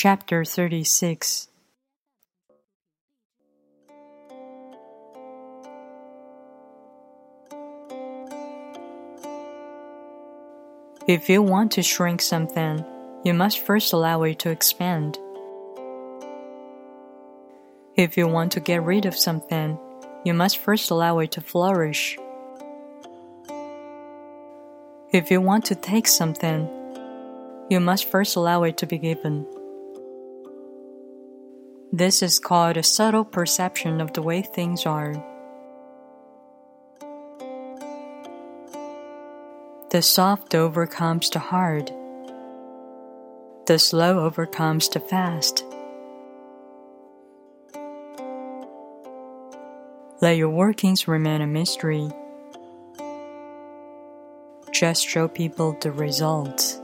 Chapter 36 If you want to shrink something, you must first allow it to expand. If you want to get rid of something, you must first allow it to flourish. If you want to take something, you must first allow it to be given. This is called a subtle perception of the way things are. The soft overcomes the hard. The slow overcomes the fast. Let your workings remain a mystery. Just show people the results.